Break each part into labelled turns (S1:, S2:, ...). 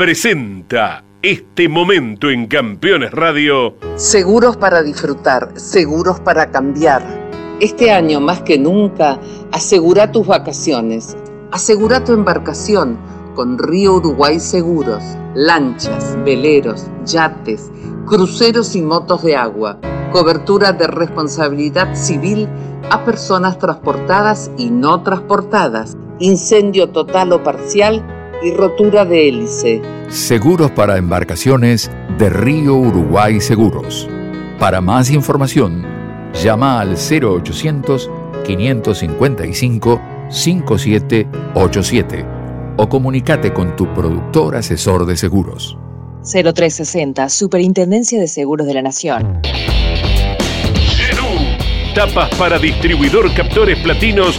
S1: presenta este momento en Campeones Radio.
S2: Seguros para disfrutar, seguros para cambiar. Este año más que nunca, asegura tus vacaciones, asegura tu embarcación con Río Uruguay Seguros, lanchas, veleros, yates, cruceros y motos de agua, cobertura de responsabilidad civil a personas transportadas y no transportadas, incendio total o parcial y rotura de hélice.
S3: Seguros para embarcaciones de Río Uruguay Seguros. Para más información, llama al 0800 555 5787 o comunícate con tu productor asesor de seguros.
S4: 0360, Superintendencia de Seguros de la Nación.
S1: Tapas para distribuidor, captores platinos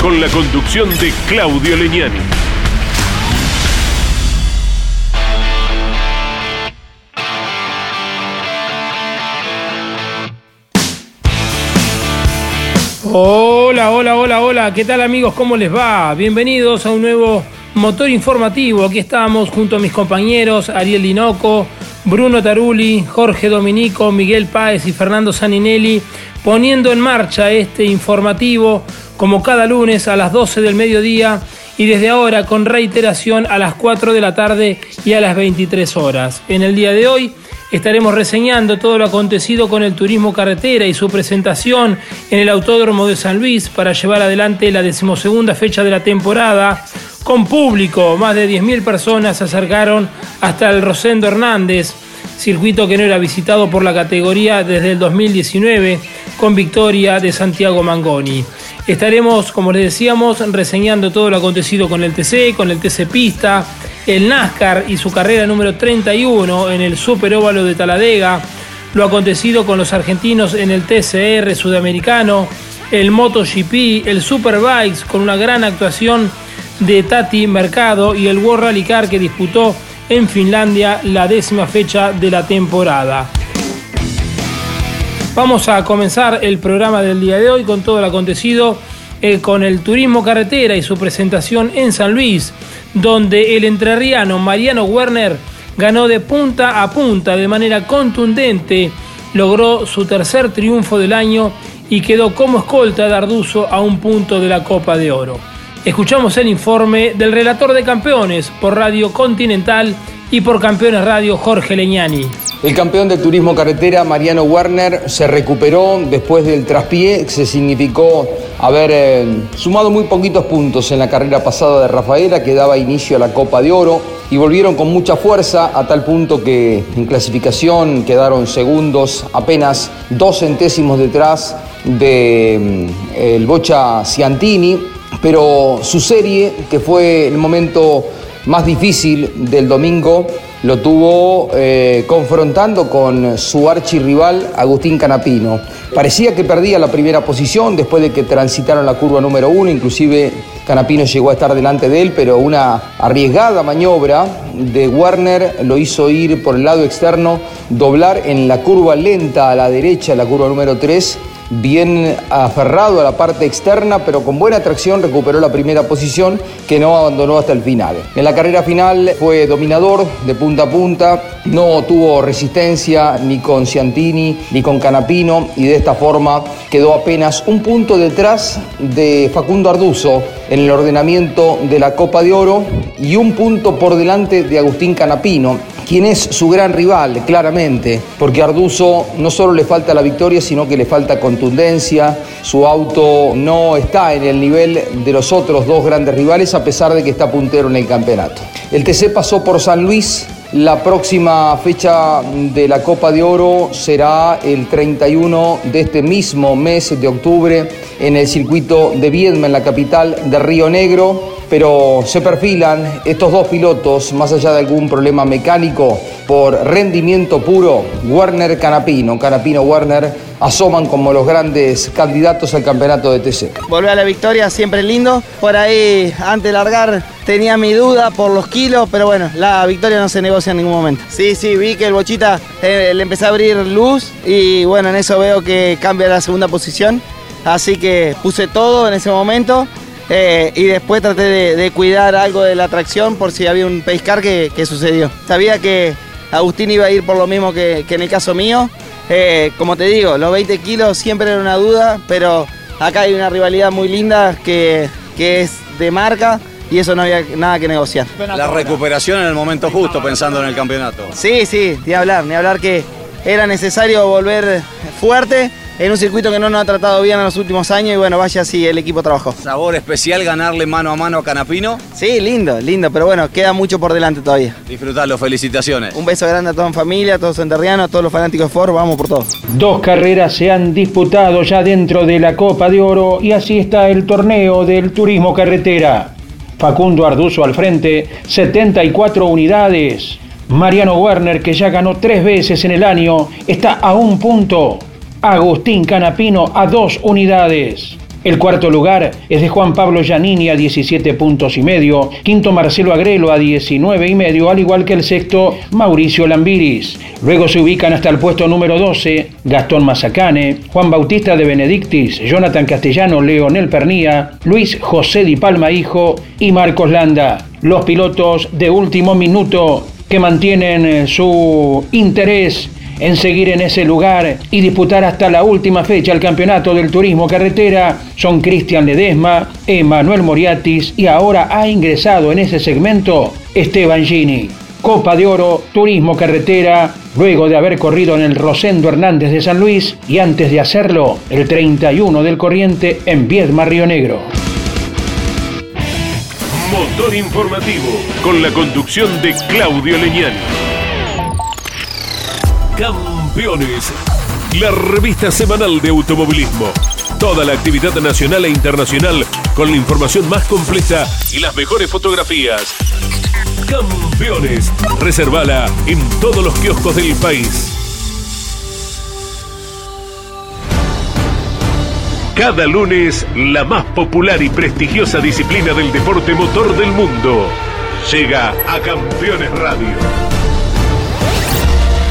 S1: Con la conducción de Claudio Leñani.
S5: Hola, hola, hola, hola. ¿Qué tal amigos? ¿Cómo les va? Bienvenidos a un nuevo motor informativo. Aquí estamos junto a mis compañeros Ariel Dinoco, Bruno Taruli, Jorge Dominico, Miguel Páez y Fernando Saninelli poniendo en marcha este informativo como cada lunes a las 12 del mediodía y desde ahora con reiteración a las 4 de la tarde y a las 23 horas. En el día de hoy estaremos reseñando todo lo acontecido con el turismo carretera y su presentación en el Autódromo de San Luis para llevar adelante la decimosegunda fecha de la temporada. Con público, más de 10.000 personas se acercaron hasta el Rosendo Hernández, circuito que no era visitado por la categoría desde el 2019 con victoria de Santiago Mangoni. Estaremos, como les decíamos, reseñando todo lo acontecido con el TC, con el TC Pista, el NASCAR y su carrera número 31 en el Super Óvalo de Taladega, lo acontecido con los argentinos en el TCR sudamericano, el MotoGP, el Superbikes con una gran actuación de Tati Mercado y el World Rally Car que disputó en Finlandia la décima fecha de la temporada. Vamos a comenzar el programa del día de hoy con todo lo acontecido eh, con el turismo carretera y su presentación en San Luis, donde el entrerriano Mariano Werner ganó de punta a punta de manera contundente, logró su tercer triunfo del año y quedó como escolta de Arduzo a un punto de la Copa de Oro. Escuchamos el informe del relator de campeones por Radio Continental y por Campeones Radio Jorge Leñani.
S6: El campeón de turismo carretera, Mariano Werner, se recuperó después del traspié, que se significó haber eh, sumado muy poquitos puntos en la carrera pasada de Rafaela, que daba inicio a la Copa de Oro, y volvieron con mucha fuerza, a tal punto que en clasificación quedaron segundos, apenas dos centésimos detrás de, mm, Bocha Ciantini, pero su serie, que fue el momento más difícil del domingo, lo tuvo eh, confrontando con su archirrival Agustín Canapino. Parecía que perdía la primera posición después de que transitaron la curva número uno, inclusive Canapino llegó a estar delante de él, pero una arriesgada maniobra de Werner lo hizo ir por el lado externo, doblar en la curva lenta a la derecha, la curva número 3, bien aferrado a la parte externa, pero con buena tracción recuperó la primera posición que no abandonó hasta el final. En la carrera final fue dominador de punta a punta, no tuvo resistencia ni con Ciantini ni con Canapino y de esta forma quedó apenas un punto detrás de Facundo Arduzo en el ordenamiento de la Copa de Oro y un punto por delante de Agustín Canapino, quien es su gran rival, claramente, porque a Arduzo no solo le falta la victoria, sino que le falta contundencia, su auto no está en el nivel de los otros dos grandes rivales, a pesar de que está puntero en el campeonato. El TC pasó por San Luis, la próxima fecha de la Copa de Oro será el 31 de este mismo mes de octubre en el circuito de Viedma, en la capital de Río Negro pero se perfilan estos dos pilotos, más allá de algún problema mecánico, por rendimiento puro, Werner Canapino, Canapino Werner, asoman como los grandes candidatos al campeonato de TC.
S7: Volver a la victoria siempre lindo. Por ahí, antes de largar, tenía mi duda por los kilos, pero bueno, la victoria no se negocia en ningún momento. Sí, sí, vi que el Bochita eh, le empezó a abrir luz y bueno, en eso veo que cambia la segunda posición. Así que puse todo en ese momento eh, y después traté de, cuidar algo de la tracción por si había un pescar que, sucedió. Sabía que Agustín iba a ir por lo mismo que, en el caso mío. Eh, como te digo, los 20 kilos siempre era una duda, pero acá hay una rivalidad muy linda que, que es de marca y eso no había nada que negociar.
S8: La recuperación en el momento justo pensando en el campeonato.
S7: Sí, sí, ni hablar, ni hablar que era necesario volver fuerte en un circuito que no nos ha tratado bien en los últimos años y bueno, vaya si el equipo trabajó.
S8: ¿Sabor especial ganarle mano a mano a Canapino?
S7: Sí, lindo, lindo, pero bueno, queda mucho por delante todavía.
S8: Disfrutalo, felicitaciones.
S7: Un beso grande a toda la familia, a todos los enterrianos, a todos los fanáticos de Ford, vamos por todos.
S9: Dos carreras se han disputado ya dentro de la Copa de Oro y así está el torneo del turismo carretera. Facundo Arduzo al frente, 74 unidades. Mariano Werner, que ya ganó tres veces en el año, está a un punto. Agustín Canapino a dos unidades. El cuarto lugar es de Juan Pablo Giannini a 17 puntos y medio, quinto Marcelo Agrelo a 19 y medio, al igual que el sexto Mauricio Lambiris. Luego se ubican hasta el puesto número 12 Gastón Mazacane, Juan Bautista de Benedictis, Jonathan Castellano, Leonel Pernía, Luis José Di Palma Hijo y Marcos Landa. Los pilotos de último minuto que mantienen su interés en seguir en ese lugar y disputar hasta la última fecha el campeonato del turismo carretera son Cristian Ledesma, Emanuel Moriatis y ahora ha ingresado en ese segmento Esteban Gini. Copa de Oro, Turismo Carretera, luego de haber corrido en el Rosendo Hernández de San Luis y antes de hacerlo el 31 del Corriente en Viedma, Río Negro.
S1: Motor informativo con la conducción de Claudio Leñani. Campeones, la revista semanal de automovilismo. Toda la actividad nacional e internacional con la información más completa y las mejores fotografías. Campeones, reservala en todos los kioscos del país. Cada lunes, la más popular y prestigiosa disciplina del deporte motor del mundo llega a Campeones Radio.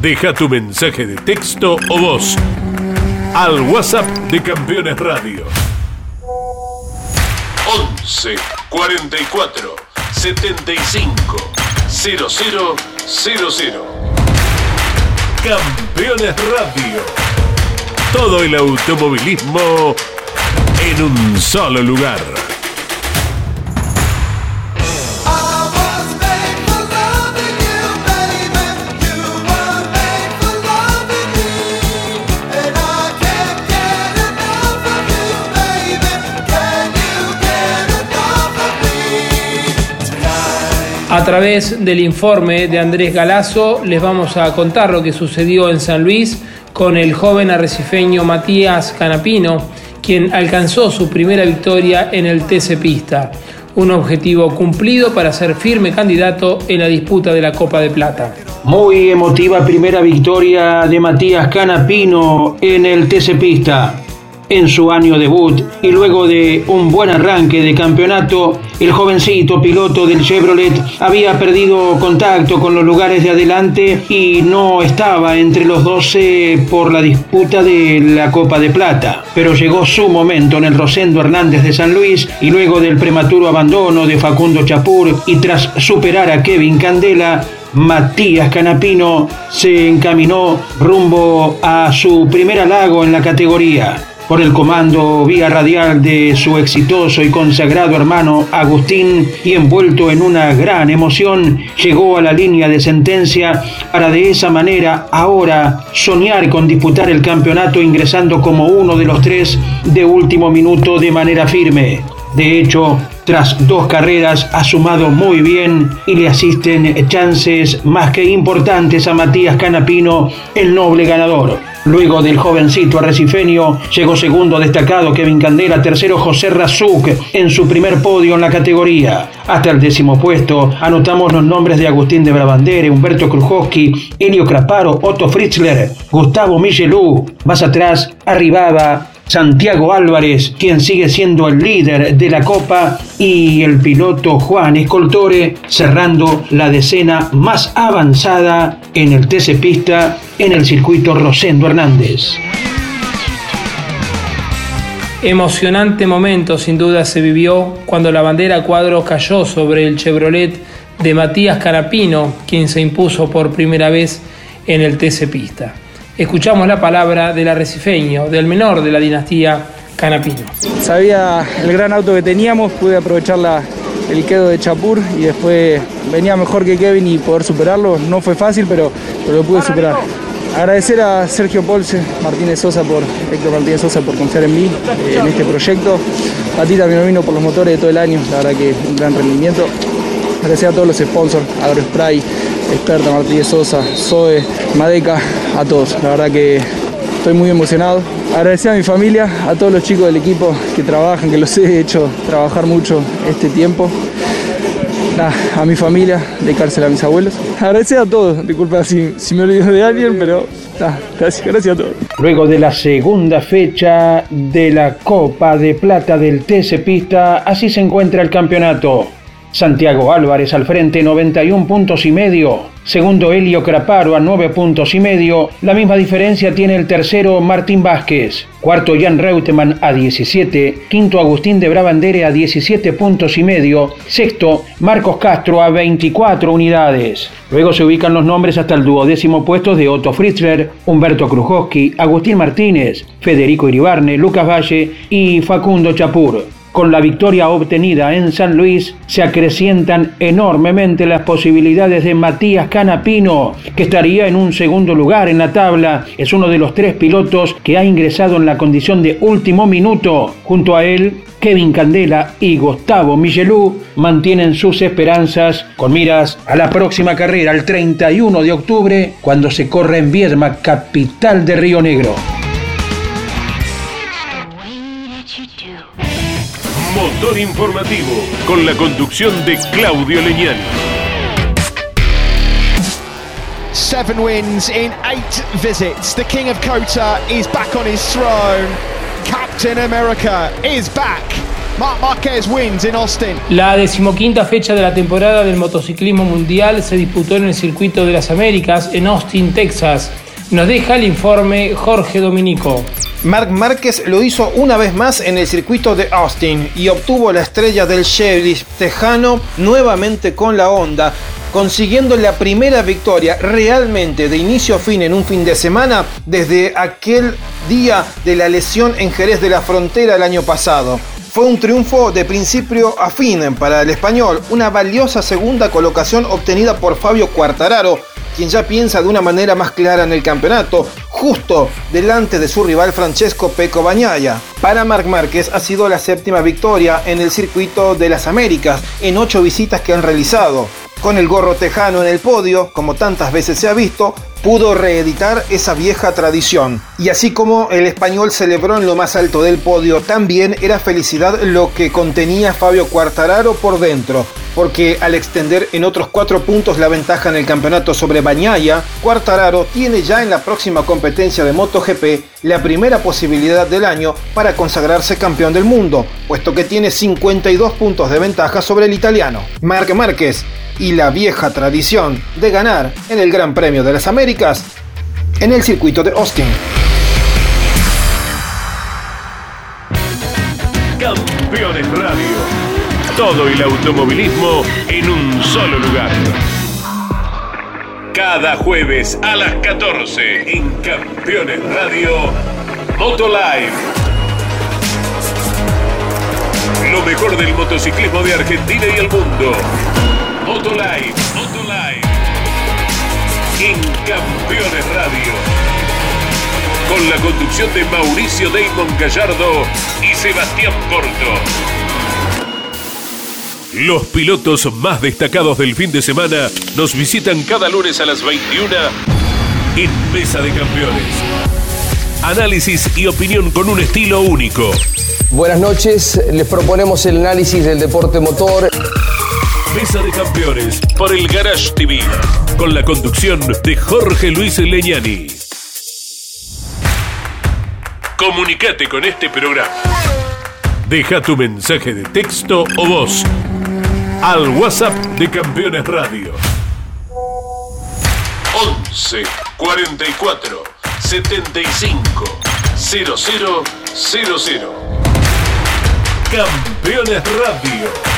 S1: Deja tu mensaje de texto o voz al WhatsApp de Campeones Radio. 11 44 75 00 00. Campeones Radio. Todo el automovilismo en un solo lugar.
S9: A través del informe de Andrés Galazo les vamos a contar lo que sucedió en San Luis con el joven arrecifeño Matías Canapino, quien alcanzó su primera victoria en el TC Pista, un objetivo cumplido para ser firme candidato en la disputa de la Copa de Plata. Muy emotiva primera victoria de Matías Canapino en el TC Pista en su año debut y luego de un buen arranque de campeonato, el jovencito piloto del Chevrolet había perdido contacto con los lugares de adelante y no estaba entre los 12 por la disputa de la Copa de Plata. Pero llegó su momento en el Rosendo Hernández de San Luis y luego del prematuro abandono de Facundo Chapur y tras superar a Kevin Candela, Matías Canapino se encaminó rumbo a su primer halago en la categoría por el comando vía radial de su exitoso y consagrado hermano Agustín y envuelto en una gran emoción, llegó a la línea de sentencia para de esa manera ahora soñar con disputar el campeonato ingresando como uno de los tres de último minuto de manera firme. De hecho, tras dos carreras ha sumado muy bien y le asisten chances más que importantes a Matías Canapino, el noble ganador. Luego del jovencito arrecifeño, llegó segundo destacado Kevin Candela, tercero José Razuk en su primer podio en la categoría. Hasta el décimo puesto anotamos los nombres de Agustín de Brabandere, Humberto Krujowski, Elio Craparo, Otto Fritzler, Gustavo Michelou. Más atrás arribaba Santiago Álvarez, quien sigue siendo el líder de la Copa, y el piloto Juan Escoltore cerrando la decena más avanzada en el TC Pista en el circuito Rosendo Hernández.
S5: Emocionante momento sin duda se vivió cuando la bandera cuadro cayó sobre el Chevrolet de Matías Carapino, quien se impuso por primera vez en el TC Pista escuchamos la palabra del arrecifeño, del menor de la dinastía Canapino.
S10: Sabía el gran auto que teníamos, pude aprovechar el quedo de Chapur y después venía mejor que Kevin y poder superarlo. No fue fácil, pero, lo pude superar. Agradecer a Sergio Polse, Martínez Sosa por, Héctor Martínez Sosa por confiar en mí, eh, en este proyecto. A ti también vino por los motores de todo el año, la verdad que un gran rendimiento. Agradecer a todos los sponsors, AgroSpray, Experta, Martínez Sosa, Zoe, Madeca, a todos. La verdad que estoy muy emocionado. Agradecer a mi familia, a todos los chicos del equipo que trabajan, que los he hecho trabajar mucho este tiempo. a mi familia, de cárcel a mis abuelos. Agradecer a todos, disculpa si, si me olvido de alguien, pero gracias, gracias a todos.
S9: Luego de la segunda fecha de la Copa de Plata del TC Pista, así se encuentra el campeonato. Santiago Álvarez al frente 91 puntos y medio. Segundo Helio Craparo a 9 puntos y medio. La misma diferencia tiene el tercero Martín Vázquez. Cuarto Jan Reutemann a 17. Quinto Agustín de Brabandere a 17 puntos y medio. Sexto Marcos Castro a 24 unidades. Luego se ubican los nombres hasta el duodécimo puesto de Otto Fritzler, Humberto Krujowski, Agustín Martínez, Federico Iribarne, Lucas Valle y Facundo Chapur. Con la victoria obtenida en San Luis se acrecientan enormemente las posibilidades de Matías Canapino, que estaría en un segundo lugar en la tabla. Es uno de los tres pilotos que ha ingresado en la condición de último minuto. Junto a él, Kevin Candela y Gustavo Michelou mantienen sus esperanzas con miras a la próxima carrera, el 31 de octubre, cuando se corre en Viedma, capital de Río Negro.
S1: Motor informativo con la conducción de Claudio Leñani.
S11: Seven wins in eight visits. The King of Kota is back on his throne. Captain America is back. Mark Marquez wins in Austin.
S5: La decimoquinta fecha de la temporada del motociclismo mundial se disputó en el Circuito de las Américas en Austin, Texas. Nos deja el informe Jorge Dominico.
S12: Marc Márquez lo hizo una vez más en el circuito de Austin y obtuvo la estrella del Chevy tejano nuevamente con la Honda, consiguiendo la primera victoria realmente de inicio a fin en un fin de semana desde aquel día de la lesión en Jerez de la Frontera el año pasado. Fue un triunfo de principio a fin para el español, una valiosa segunda colocación obtenida por Fabio Quartararo, quien ya piensa de una manera más clara en el campeonato, justo delante de su rival Francesco Peco Bañaya. Para Marc Márquez ha sido la séptima victoria en el circuito de las Américas en ocho visitas que han realizado. Con el gorro tejano en el podio, como tantas veces se ha visto, pudo reeditar esa vieja tradición. Y así como el español celebró en lo más alto del podio, también era felicidad lo que contenía Fabio Quartararo por dentro, porque al extender en otros cuatro puntos la ventaja en el campeonato sobre Bañaya, Quartararo tiene ya en la próxima competencia de MotoGP la primera posibilidad del año para consagrarse campeón del mundo, puesto que tiene 52 puntos de ventaja sobre el italiano. Marc Márquez y la vieja tradición de ganar en el Gran Premio de las Américas en el circuito de Austin.
S1: Campeones Radio. Todo el automovilismo en un solo lugar. Cada jueves a las 14 en Campeones Radio Motolive lo mejor del motociclismo de Argentina y el mundo. Motolife en Campeones Radio. Con la conducción de Mauricio Damon Gallardo y Sebastián Porto. Los pilotos más destacados del fin de semana nos visitan cada lunes a las 21 en Mesa de Campeones. Análisis y opinión con un estilo único.
S6: Buenas noches, les proponemos el análisis del deporte motor.
S1: Mesa de Campeones por el Garage TV, con la conducción de Jorge Luis Leñani. Comunicate con este programa. Deja tu mensaje de texto o voz al WhatsApp de Campeones Radio. 11 44 75 0000. Campeones Radio.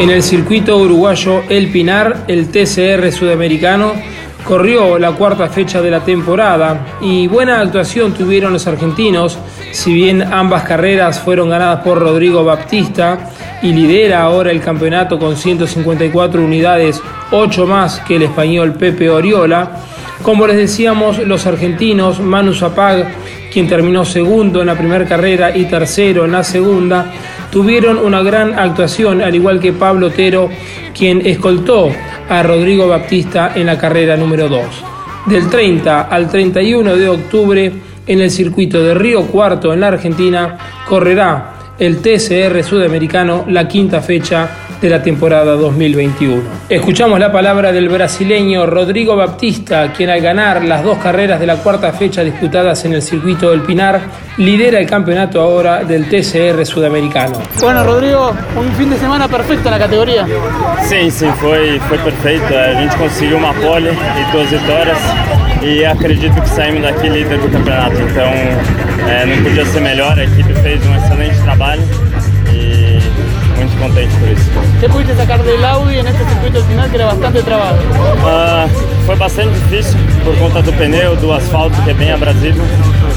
S5: En el circuito uruguayo El Pinar, el TCR sudamericano corrió la cuarta fecha de la temporada y buena actuación tuvieron los argentinos, si bien ambas carreras fueron ganadas por Rodrigo Baptista y lidera ahora el campeonato con 154 unidades, 8 más que el español Pepe Oriola. Como les decíamos, los argentinos, Manu Zapag, quien terminó segundo en la primera carrera y tercero en la segunda, tuvieron una gran actuación, al igual que Pablo Otero, quien escoltó a Rodrigo Baptista en la carrera número 2. Del 30 al 31 de octubre, en el circuito de Río Cuarto, en la Argentina, correrá el TCR sudamericano, la quinta fecha de la temporada 2021. Escuchamos la palabra del brasileño Rodrigo Baptista, quien al ganar las dos carreras de la cuarta fecha disputadas en el circuito del Pinar, lidera el campeonato ahora del TCR sudamericano.
S13: Bueno, Rodrigo, un fin de semana perfecto en la categoría.
S14: Sim, sim, foi, foi perfeito. A gente conseguiu uma pole e duas vitórias e acredito que saímos daqui líder do campeonato. Então é, não podia ser melhor, a equipe fez um excelente trabalho muito contente por isso.
S13: ¿Qué pudiste sacar del Audi en este circuito final que era bastante trabado?
S14: Ah, foi bastante difícil por conta do pneu, do asfalto que é bem abrasivo,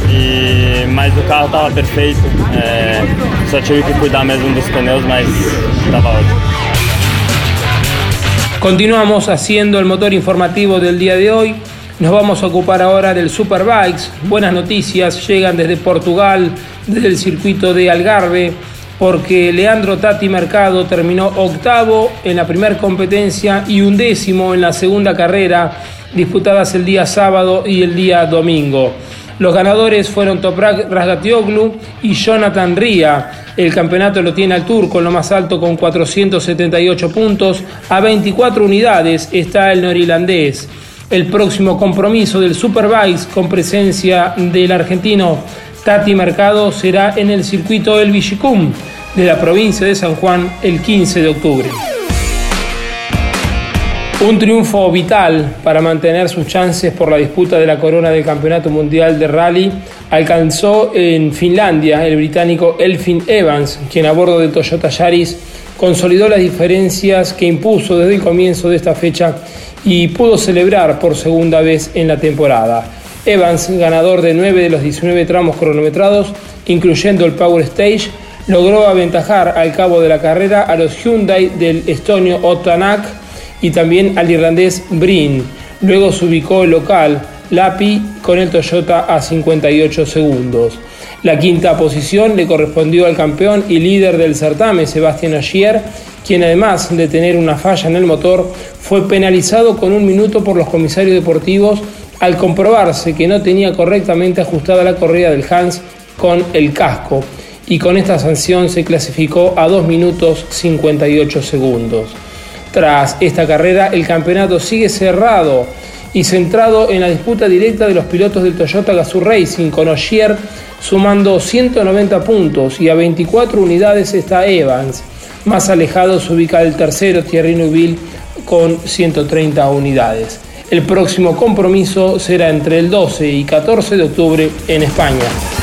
S14: e, mas o carro estava perfeito. É, só tive que cuidar mesmo dos pneus, mas estava ótimo.
S5: Continuamos haciendo el motor informativo del día de hoy. Nos vamos a ocupar ahora del Superbikes. Buenas noticias llegan desde Portugal, desde el circuito de Algarve, porque Leandro Tati Mercado terminó octavo en la primera competencia y undécimo en la segunda carrera, disputadas el día sábado y el día domingo. Los ganadores fueron Toprak Rasgatioglu y Jonathan Ria. El campeonato lo tiene al turco en lo más alto con 478 puntos. A 24 unidades está el norirlandés. El próximo compromiso del Superbikes con presencia del argentino Tati Mercado será en el circuito del Villicum de la provincia de San Juan el 15 de octubre. Un triunfo vital para mantener sus chances por la disputa de la corona del Campeonato Mundial de Rally alcanzó en Finlandia el británico Elfin Evans, quien a bordo del Toyota Yaris consolidó las diferencias que impuso desde el comienzo de esta fecha y pudo celebrar por segunda vez en la temporada. Evans, ganador de 9 de los 19 tramos cronometrados, incluyendo el Power Stage, logró aventajar al cabo de la carrera a los Hyundai del estonio Otanak y también al irlandés Brin. Luego se ubicó el local Lapi con el Toyota a 58 segundos. La quinta posición le correspondió al campeón y líder del certamen, Sebastián Ogier, quien además de tener una falla en el motor, fue penalizado con un minuto por los comisarios deportivos al comprobarse que no tenía correctamente ajustada la correa del Hans con el casco y con esta sanción se clasificó a 2 minutos 58 segundos. Tras esta carrera el campeonato sigue cerrado y centrado en la disputa directa de los pilotos del Toyota Gazoo Racing con Ogier sumando 190 puntos y a 24 unidades está Evans. Más alejado se ubica el tercero, Thierry Neuville, con 130 unidades. El próximo compromiso será entre el 12 y 14 de octubre en España.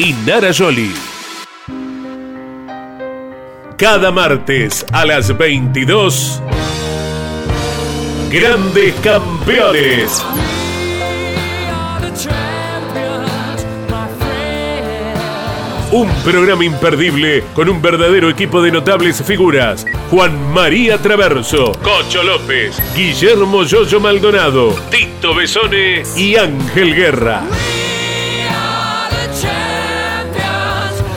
S1: y Nara. Cada martes a las 22, Grandes Campeones. Un programa imperdible con un verdadero equipo de notables figuras. Juan María Traverso, Cocho López, Guillermo Yoyo Maldonado, Tito Besone y Ángel Guerra.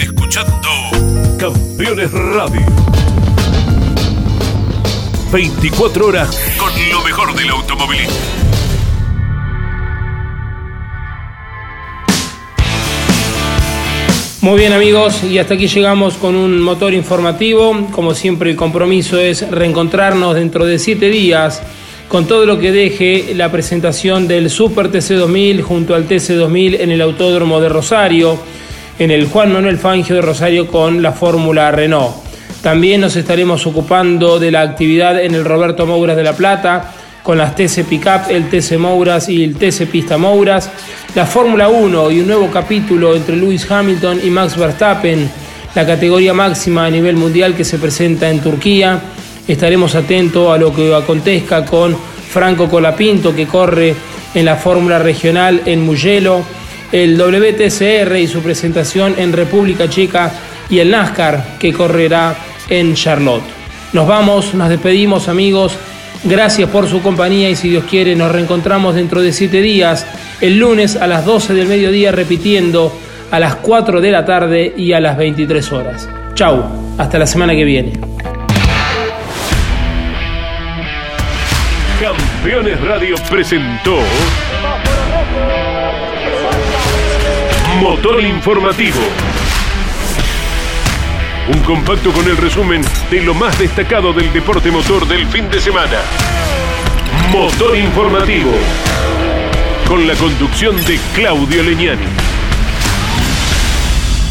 S1: Escuchando Campeones Radio. 24 horas con lo mejor del automovilismo.
S5: Muy bien amigos, y hasta aquí llegamos con un motor informativo. Como siempre el compromiso es reencontrarnos dentro de siete días con todo lo que deje la presentación del Super TC2000 junto al TC2000 en el Autódromo de Rosario, en el Juan Manuel Fangio de Rosario con la Fórmula Renault. También nos estaremos ocupando de la actividad en el Roberto Mouras de La Plata, con las TC Pickup, el TC Mouras y el TC Pista Mouras, la Fórmula 1 y un nuevo capítulo entre Lewis Hamilton y Max Verstappen, la categoría máxima a nivel mundial que se presenta en Turquía. Estaremos atentos a lo que acontezca con Franco Colapinto que corre en la Fórmula Regional en Mugello, el WTCR y su presentación en República Checa y el NASCAR que correrá en Charlotte. Nos vamos, nos despedimos amigos. Gracias por su compañía y si Dios quiere nos reencontramos dentro de siete días, el lunes a las 12 del mediodía repitiendo a las 4 de la tarde y a las 23 horas. Chau, hasta la semana que viene.
S1: Campeones Radio presentó Motor Informativo. Un compacto con el resumen de lo más destacado del deporte motor del fin de semana. Motor Informativo. Con la conducción de Claudio Leñani.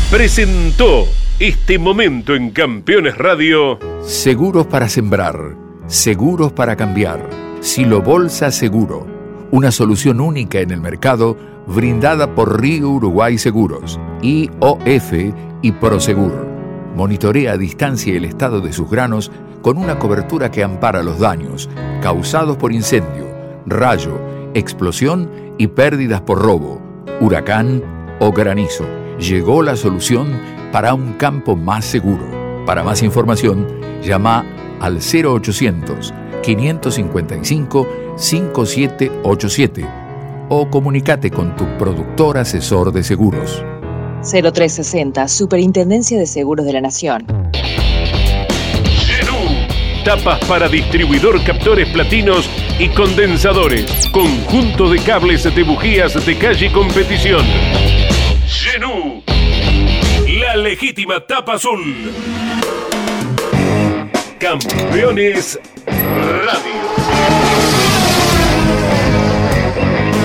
S1: Presentó este momento en Campeones Radio.
S3: Seguros para sembrar, seguros para cambiar. Silo Bolsa Seguro. Una solución única en el mercado brindada por Río Uruguay Seguros, IOF y Prosegur. Monitorea a distancia el estado de sus granos con una cobertura que ampara los daños causados por incendio, rayo, explosión y pérdidas por robo, huracán o granizo. Llegó la solución para un campo más seguro. Para más información, llama al 0800 555 5787 o comunícate con tu productor asesor de seguros.
S4: 0360, Superintendencia de Seguros de la Nación.
S1: Tapas para distribuidor captores platinos y condensadores. Conjunto de cables de bujías de calle y competición. Genú. La legítima tapa azul. Campeones Radio.